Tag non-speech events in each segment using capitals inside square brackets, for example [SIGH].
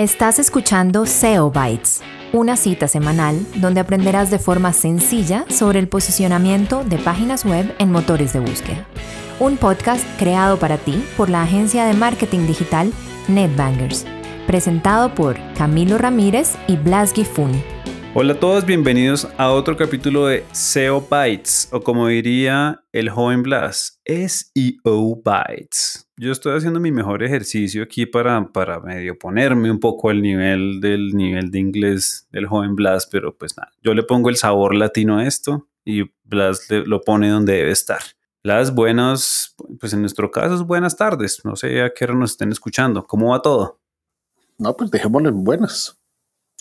Estás escuchando SEO Bytes, una cita semanal donde aprenderás de forma sencilla sobre el posicionamiento de páginas web en motores de búsqueda. Un podcast creado para ti por la agencia de marketing digital NetBangers, presentado por Camilo Ramírez y Blas Gifun. Hola a todos, bienvenidos a otro capítulo de SEO Bytes, o como diría el joven Blas, SEO Bytes. Yo estoy haciendo mi mejor ejercicio aquí para, para medio ponerme un poco al nivel del nivel de inglés del joven Blas, pero pues nada, yo le pongo el sabor latino a esto y Blas lo pone donde debe estar. Blas, buenas, pues en nuestro caso es buenas tardes, no sé a qué hora nos estén escuchando, ¿cómo va todo? No, pues dejémoslo en buenas.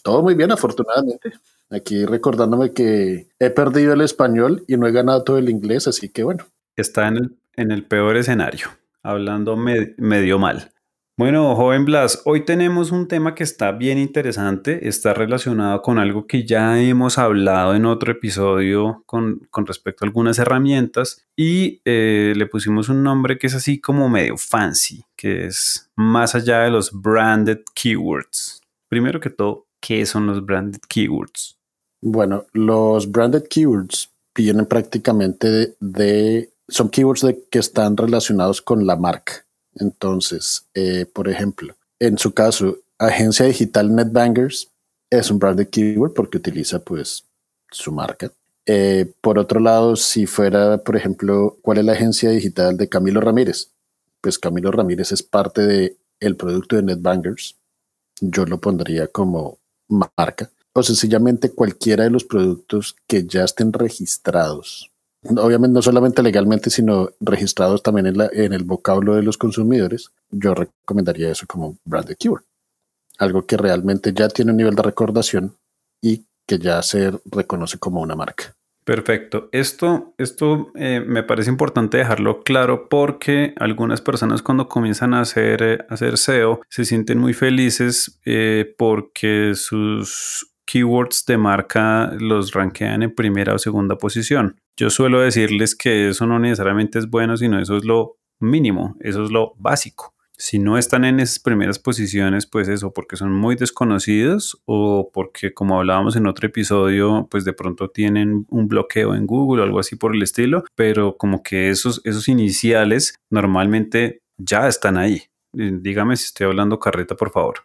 Todo muy bien, afortunadamente. Aquí recordándome que he perdido el español y no he ganado todo el inglés, así que bueno. Está en el, en el peor escenario, hablando medio mal. Bueno, joven Blas, hoy tenemos un tema que está bien interesante, está relacionado con algo que ya hemos hablado en otro episodio con, respecto a algunas herramientas y eh, le pusimos un nombre que es así como medio fancy, que es más allá de los branded keywords. Primero que todo, ¿Qué son los branded keywords? Bueno, los branded keywords vienen prácticamente de, son keywords de, que están relacionados con la marca. Entonces, eh, por ejemplo, en su caso, agencia digital NetBangers es un branded keyword porque utiliza pues su marca. Eh, por otro lado, si fuera, por ejemplo, ¿cuál es la agencia digital de Camilo Ramírez? Pues Camilo Ramírez es parte del el producto de NetBangers. Yo lo pondría como marca o sencillamente cualquiera de los productos que ya estén registrados. Obviamente no solamente legalmente, sino registrados también en, el vocablo de los consumidores. Yo recomendaría eso como branded keyword. Algo que realmente ya tiene un nivel de recordación y que ya se reconoce como una marca. Perfecto. Esto, esto eh, me parece importante dejarlo claro porque algunas personas cuando comienzan a hacer, eh, hacer SEO se sienten muy felices eh, porque sus keywords de marca los rankean en primera o segunda posición. Yo suelo decirles que eso no necesariamente es bueno, sino eso es lo mínimo, eso es lo básico si no están en esas primeras posiciones, pues eso, porque son muy desconocidos o porque, como hablábamos en otro episodio, pues de pronto tienen un bloqueo en Google o algo así por el estilo, pero como que esos, esos iniciales normalmente ya están ahí. Dígame si estoy hablando carreta, por favor.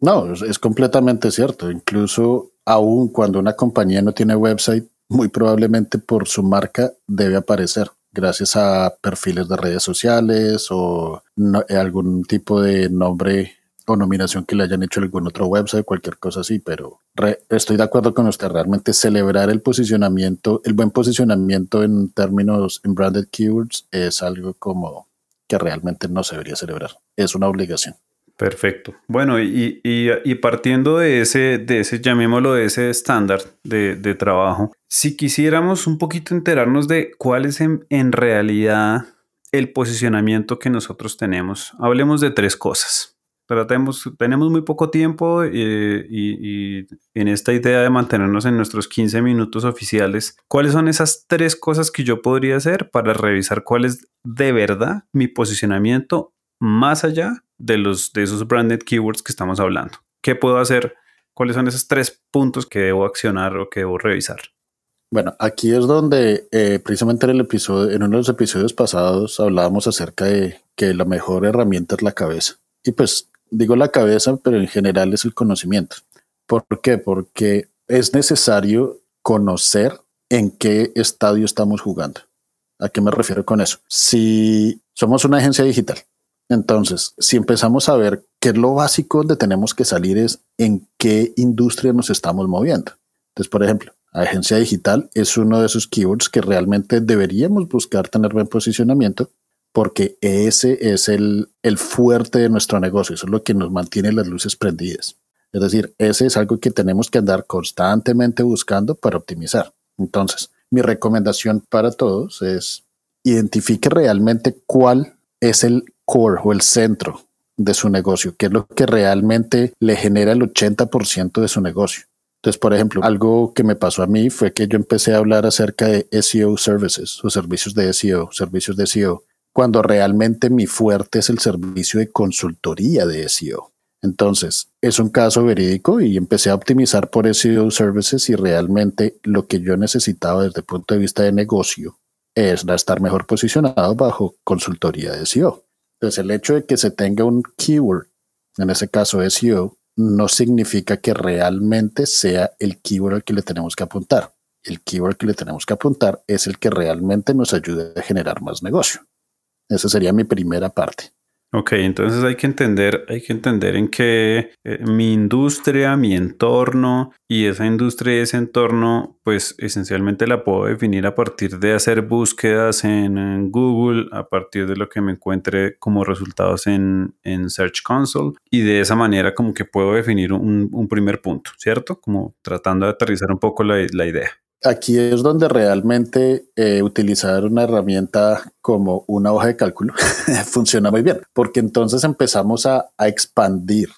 No, es completamente cierto. Incluso aún cuando una compañía no tiene website, muy probablemente por su marca debe aparecer gracias a perfiles de redes sociales o algún tipo de nombre o nominación que le hayan hecho algún otro website, cualquier cosa así, pero estoy de acuerdo con usted, realmente celebrar el posicionamiento, el buen posicionamiento en términos en branded keywords es algo como que realmente no se debería celebrar, es una obligación. Perfecto. Bueno, y, partiendo de ese, de ese, llamémoslo de ese estándar de, trabajo, si quisiéramos un poquito enterarnos de cuál es en, realidad el posicionamiento que nosotros tenemos, hablemos de tres cosas. Tratemos, tenemos muy poco tiempo eh, y, y, en esta idea de mantenernos en nuestros 15 minutos oficiales, ¿cuáles son esas tres cosas que yo podría hacer para revisar cuál es de verdad mi posicionamiento más allá de, los, de esos branded keywords que estamos hablando. ¿Qué puedo hacer? ¿Cuáles son esos tres puntos que debo accionar o que debo revisar? Bueno, aquí es donde eh, precisamente en el episodio, en uno de los episodios pasados hablábamos acerca de que la mejor herramienta es la cabeza. Y pues digo la cabeza, pero en general es el conocimiento. ¿Por qué? Porque es necesario conocer en qué estadio estamos jugando. ¿A qué me refiero con eso? Si somos una agencia digital entonces, si empezamos a ver qué es lo básico donde tenemos que salir es en qué industria nos estamos moviendo. Entonces, por ejemplo, agencia digital es uno de esos keywords que realmente deberíamos buscar tener buen posicionamiento porque ese es el, el fuerte de nuestro negocio, eso es lo que nos mantiene las luces prendidas. Es decir, ese es algo que tenemos que andar constantemente buscando para optimizar. Entonces, mi recomendación para todos es identifique realmente cuál es el core o el centro de su negocio, que es lo que realmente le genera el 80% de su negocio. Entonces, por ejemplo, algo que me pasó a mí fue que yo empecé a hablar acerca de SEO services o servicios de SEO, servicios de SEO, cuando realmente mi fuerte es el servicio de consultoría de SEO. Entonces, es un caso verídico y empecé a optimizar por SEO Services y realmente lo que yo necesitaba desde el punto de vista de negocio es estar mejor posicionado bajo consultoría de SEO. Entonces, el hecho de que se tenga un keyword, en ese caso SEO, no significa que realmente sea el keyword al que le tenemos que apuntar. El keyword que le tenemos que apuntar es el que realmente nos ayude a generar más negocio. Esa sería mi primera parte. Ok, entonces hay que entender, hay que entender en qué eh, mi industria, mi entorno y esa industria y ese entorno, pues esencialmente la puedo definir a partir de hacer búsquedas en, Google, a partir de lo que me encuentre como resultados en, Search Console y de esa manera como que puedo definir un, primer punto, ¿cierto? Como tratando de aterrizar un poco la idea aquí es donde realmente eh, utilizar una herramienta como una hoja de cálculo [LAUGHS] funciona muy bien, porque entonces empezamos a, expandir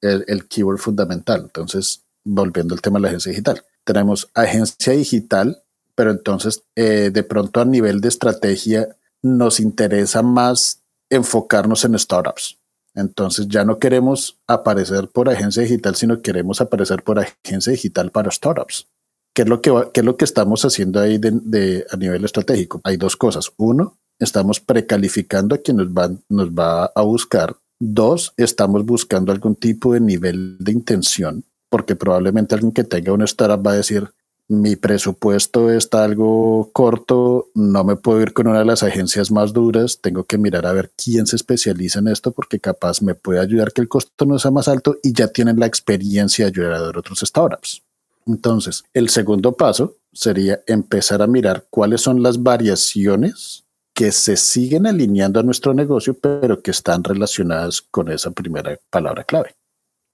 el, keyword fundamental. Entonces, volviendo al tema de la agencia digital, tenemos agencia digital, pero entonces eh, de pronto a nivel de estrategia nos interesa más enfocarnos en startups. Entonces ya no queremos aparecer por agencia digital, sino queremos aparecer por agencia digital para startups. ¿Qué es lo que, es lo que estamos haciendo ahí de, a nivel estratégico? Hay dos cosas. Uno, estamos precalificando a quien nos va, nos va a buscar. Dos, estamos buscando algún tipo de nivel de intención, porque probablemente alguien que tenga una startup va a decir, mi presupuesto está algo corto, no me puedo ir con una de las agencias más duras, tengo que mirar a ver quién se especializa en esto porque capaz me puede ayudar que el costo no sea más alto y ya tienen la experiencia de ayudar a otros startups. Entonces, el segundo paso sería empezar a mirar cuáles son las variaciones que se siguen alineando a nuestro negocio, pero que están relacionadas con esa primera palabra clave.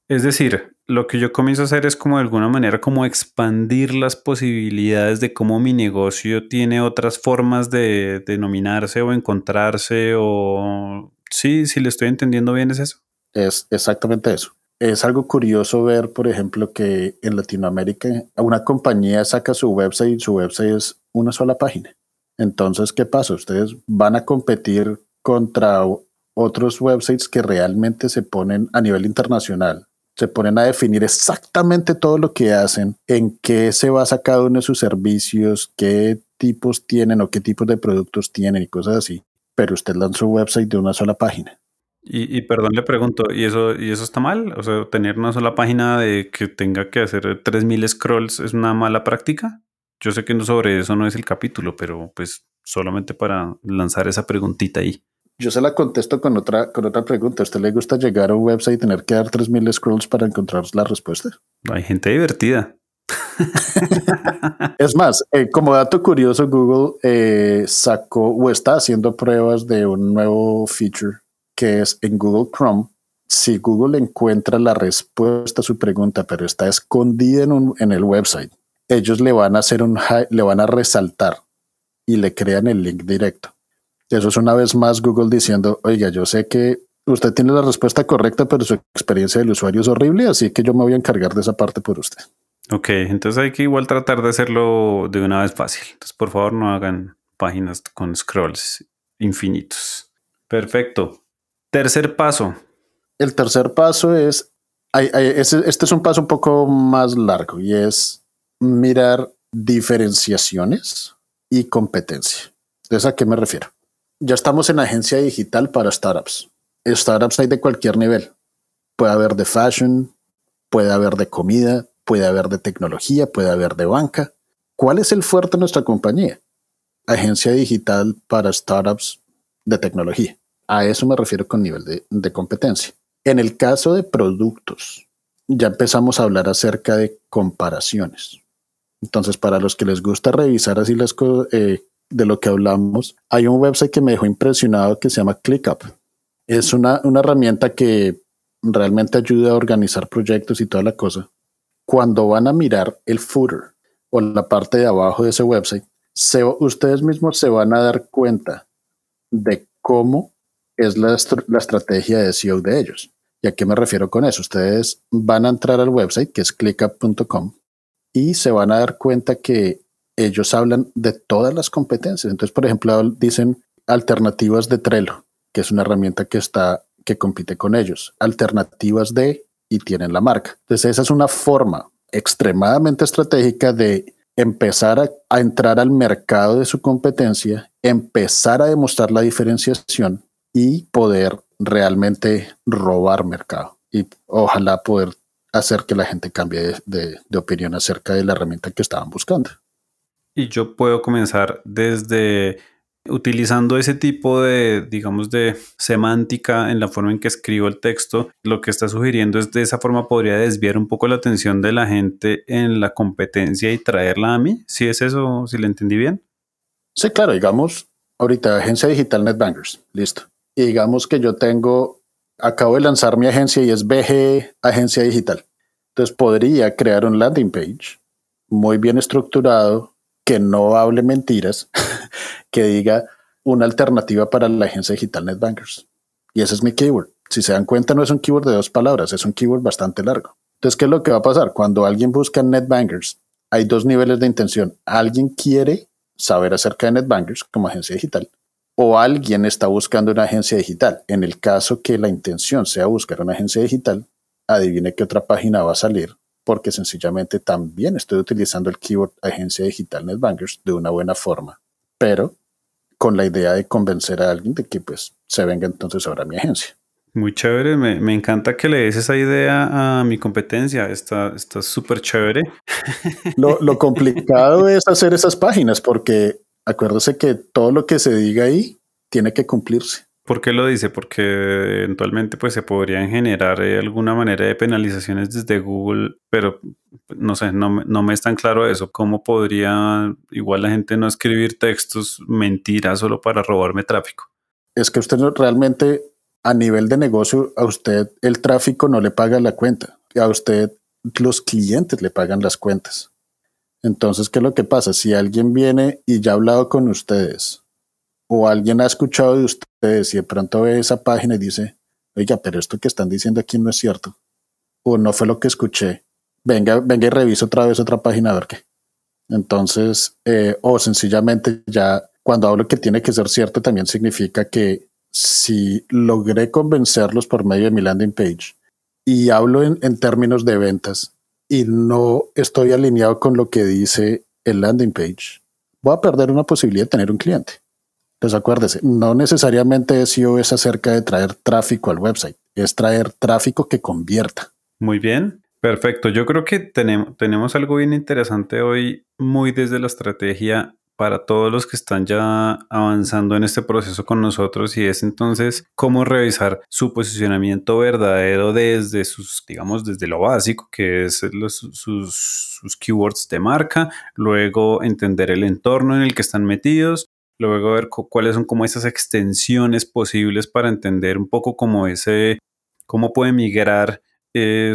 Es decir, lo que yo comienzo a hacer es como de alguna manera como expandir las posibilidades de cómo mi negocio tiene otras formas de denominarse o encontrarse o... Sí, si le estoy entendiendo bien es eso. Es exactamente eso es algo curioso ver, por ejemplo, que en Latinoamérica una compañía saca su website y su website es una sola página. Entonces, ¿qué pasa? Ustedes van a competir contra otros websites que realmente se ponen a nivel internacional. Se ponen a definir exactamente todo lo que hacen, en qué se basa cada uno de sus servicios, qué tipos tienen o qué tipos de productos tienen y cosas así. Pero usted lanza su website de una sola página. Y, perdón, le pregunto, ¿y eso, ¿y eso está mal? O sea, tener una sola página de que tenga que hacer 3000 scrolls es una mala práctica. Yo sé que sobre eso no es el capítulo, pero pues solamente para lanzar esa preguntita ahí. Yo se la contesto con otra, con otra pregunta. ¿A usted le gusta llegar a un website y tener que dar 3000 scrolls para encontrar la respuesta? Hay gente divertida. es más, eh, como dato curioso, Google eh, sacó o está haciendo pruebas de un nuevo feature que es en Google Chrome, si Google encuentra la respuesta a su pregunta, pero está escondida en, el website, ellos le van a hacer un le van a resaltar y le crean el link directo. Eso es una vez más Google diciendo, oiga, yo sé que usted tiene la respuesta correcta, pero su experiencia del usuario es horrible, así que yo me voy a encargar de esa parte por usted. Ok, entonces hay que igual tratar de hacerlo de una vez fácil. Entonces, por favor, no hagan páginas con scrolls infinitos. Perfecto. Tercer paso. El tercer paso es, este es un paso un poco más largo y es mirar diferenciaciones y competencia. Entonces, ¿a qué me refiero? Ya estamos en agencia digital para startups. Startups hay de cualquier nivel. Puede haber de fashion, puede haber de comida, puede haber de tecnología, puede haber de banca. ¿Cuál es el fuerte de nuestra compañía? Agencia digital para startups de tecnología. A eso me refiero con nivel de, competencia. En el caso de productos, ya empezamos a hablar acerca de comparaciones. Entonces, para los que les gusta revisar así las cosas eh, de lo que hablamos, hay un website que me dejó impresionado que se llama ClickUp. Es una, una herramienta que realmente ayuda a organizar proyectos y toda la cosa. Cuando van a mirar el footer o la parte de abajo de ese website, ustedes mismos se van a dar cuenta de cómo es la, estrategia de SEO de ellos. ¿Y a qué me refiero con eso? Ustedes van a entrar al website que es clickup.com y se van a dar cuenta que ellos hablan de todas las competencias. Entonces, por ejemplo, dicen alternativas de Trello, que es una herramienta que está que compite con ellos, alternativas de y tienen la marca. Entonces esa es una forma extremadamente estratégica de empezar a, entrar al mercado de su competencia, empezar a demostrar la diferenciación y poder realmente robar mercado. Y ojalá poder hacer que la gente cambie de, de, opinión acerca de la herramienta que estaban buscando. Y yo puedo comenzar desde utilizando ese tipo de, digamos, de semántica en la forma en que escribo el texto, lo que está sugiriendo es de esa forma podría desviar un poco la atención de la gente en la competencia y traerla a mí. Si es eso, si le entendí bien. Sí, claro, digamos, ahorita agencia digital NetBangers, listo. Y digamos que yo tengo acabo de lanzar mi agencia y es BG Agencia Digital. Entonces podría crear un landing page muy bien estructurado que no hable mentiras, [LAUGHS] que diga una alternativa para la agencia digital NetBankers. Y ese es mi keyword. Si se dan cuenta, no es un keyword de dos palabras, es un keyword bastante largo. Entonces, ¿qué es lo que va a pasar? Cuando alguien busca NetBankers, hay dos niveles de intención. Alguien quiere saber acerca de NetBankers como agencia digital o alguien está buscando una agencia digital. En el caso que la intención sea buscar una agencia digital, adivine qué otra página va a salir, porque sencillamente también estoy utilizando el keyword agencia digital NetBankers de una buena forma, pero con la idea de convencer a alguien de que pues se venga entonces ahora a mi agencia. Muy chévere, me, me, encanta que le des esa idea a mi competencia, está súper chévere. Lo, lo [LAUGHS] complicado es hacer esas páginas porque acuérdese que todo lo que se diga ahí tiene que cumplirse. ¿Por qué lo dice? Porque eventualmente pues se podrían generar eh, alguna manera de penalizaciones desde Google, pero no sé, no, no, me es tan claro eso. ¿Cómo podría igual la gente no escribir textos mentiras solo para robarme tráfico? Es que usted realmente a nivel de negocio, a usted el tráfico no le paga la cuenta, a usted los clientes le pagan las cuentas. Entonces, ¿qué es lo que pasa? Si alguien viene y ya ha hablado con ustedes, o alguien ha escuchado de ustedes y de pronto ve esa página y dice, oiga, pero esto que están diciendo aquí no es cierto, o no fue lo que escuché, venga, venga y revise otra vez otra página a ver qué. Entonces, eh, o sencillamente ya cuando hablo que tiene que ser cierto, también significa que si logré convencerlos por medio de mi landing page y hablo en, en términos de ventas, y no estoy alineado con lo que dice el landing page, voy a perder una posibilidad de tener un cliente. Entonces acuérdese, no necesariamente SEO es acerca de traer tráfico al website, es traer tráfico que convierta. Muy bien, perfecto. Yo creo que tenemos, tenemos algo bien interesante hoy, muy desde la estrategia para todos los que están ya avanzando en este proceso con nosotros y es entonces cómo revisar su posicionamiento verdadero desde sus, digamos, desde lo básico, que es sus, sus keywords de marca, luego entender el entorno en el que están metidos, luego ver cuáles son como esas extensiones posibles para entender un poco cómo ese, cómo puede migrar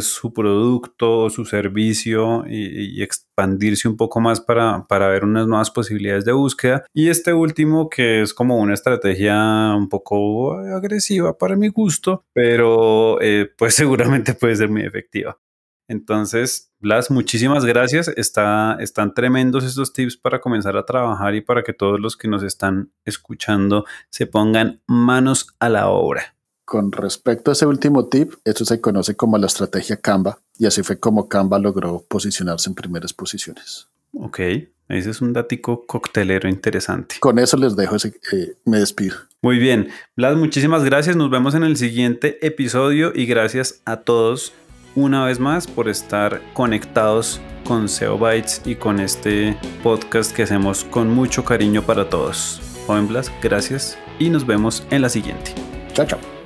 su producto su servicio y, expandirse un poco más para, para, ver unas nuevas posibilidades de búsqueda. Y este último que es como una estrategia un poco agresiva para mi gusto, pero eh, pues [LAUGHS] seguramente puede ser muy efectiva. Entonces, Blas, muchísimas gracias. Está, están tremendos estos tips para comenzar a trabajar y para que todos los que nos están escuchando se pongan manos a la obra. Con respecto a ese último tip, esto se conoce como la estrategia Canva y así fue como Canva logró posicionarse en primeras posiciones. Ok, ese es un datico coctelero interesante. Con eso les dejo, ese, eh, me despido. Muy bien, Blas, muchísimas gracias. Nos vemos en el siguiente episodio y gracias a todos una vez más por estar conectados con SEO Bytes y con este podcast que hacemos con mucho cariño para todos. Joven Blas, gracias y nos vemos en la siguiente. Chao, chao.